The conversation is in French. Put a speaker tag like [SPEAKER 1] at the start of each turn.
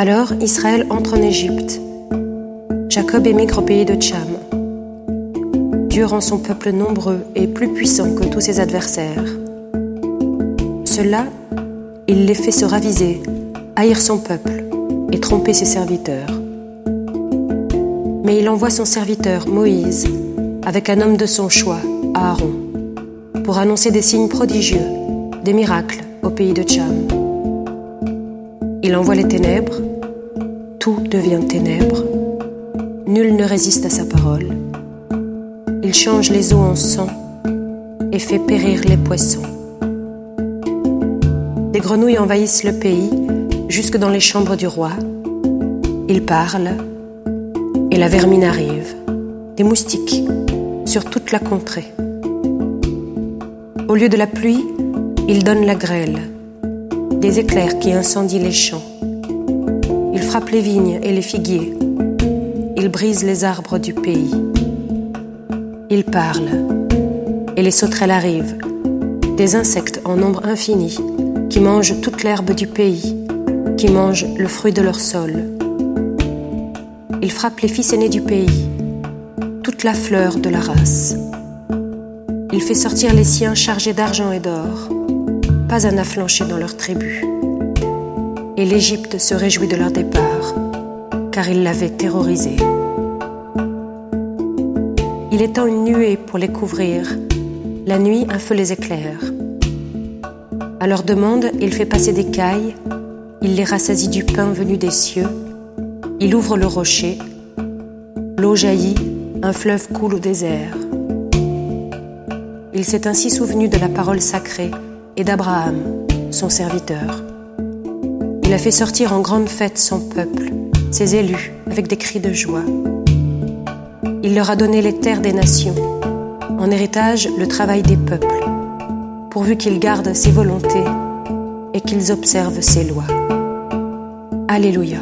[SPEAKER 1] Alors Israël entre en Égypte. Jacob émigre au pays de Tcham. Dieu rend son peuple nombreux et plus puissant que tous ses adversaires. Cela, il les fait se raviser, haïr son peuple et tromper ses serviteurs. Mais il envoie son serviteur, Moïse, avec un homme de son choix, Aaron, pour annoncer des signes prodigieux, des miracles au pays de Tcham. Il envoie les ténèbres, tout devient ténèbres, nul ne résiste à sa parole. Il change les eaux en sang et fait périr les poissons. Des grenouilles envahissent le pays jusque dans les chambres du roi. Il parle et la vermine arrive, des moustiques sur toute la contrée. Au lieu de la pluie, il donne la grêle, des éclairs qui incendient les champs. Il frappe les vignes et les figuiers. Il brise les arbres du pays. Il parle et les sauterelles arrivent, des insectes en nombre infini qui mangent toute l'herbe du pays, qui mangent le fruit de leur sol. Il frappe les fils aînés du pays, toute la fleur de la race. Il fait sortir les siens chargés d'argent et d'or pas un afflanché dans leur tribu. Et l'Égypte se réjouit de leur départ, car ils l'avaient terrorisé. Il étend une nuée pour les couvrir, la nuit un feu les éclaire. À leur demande, il fait passer des cailles, il les rassasie du pain venu des cieux, il ouvre le rocher, l'eau jaillit, un fleuve coule au désert. Il s'est ainsi souvenu de la parole sacrée et d'Abraham, son serviteur. Il a fait sortir en grande fête son peuple, ses élus, avec des cris de joie. Il leur a donné les terres des nations, en héritage le travail des peuples, pourvu qu'ils gardent ses volontés et qu'ils observent ses lois. Alléluia.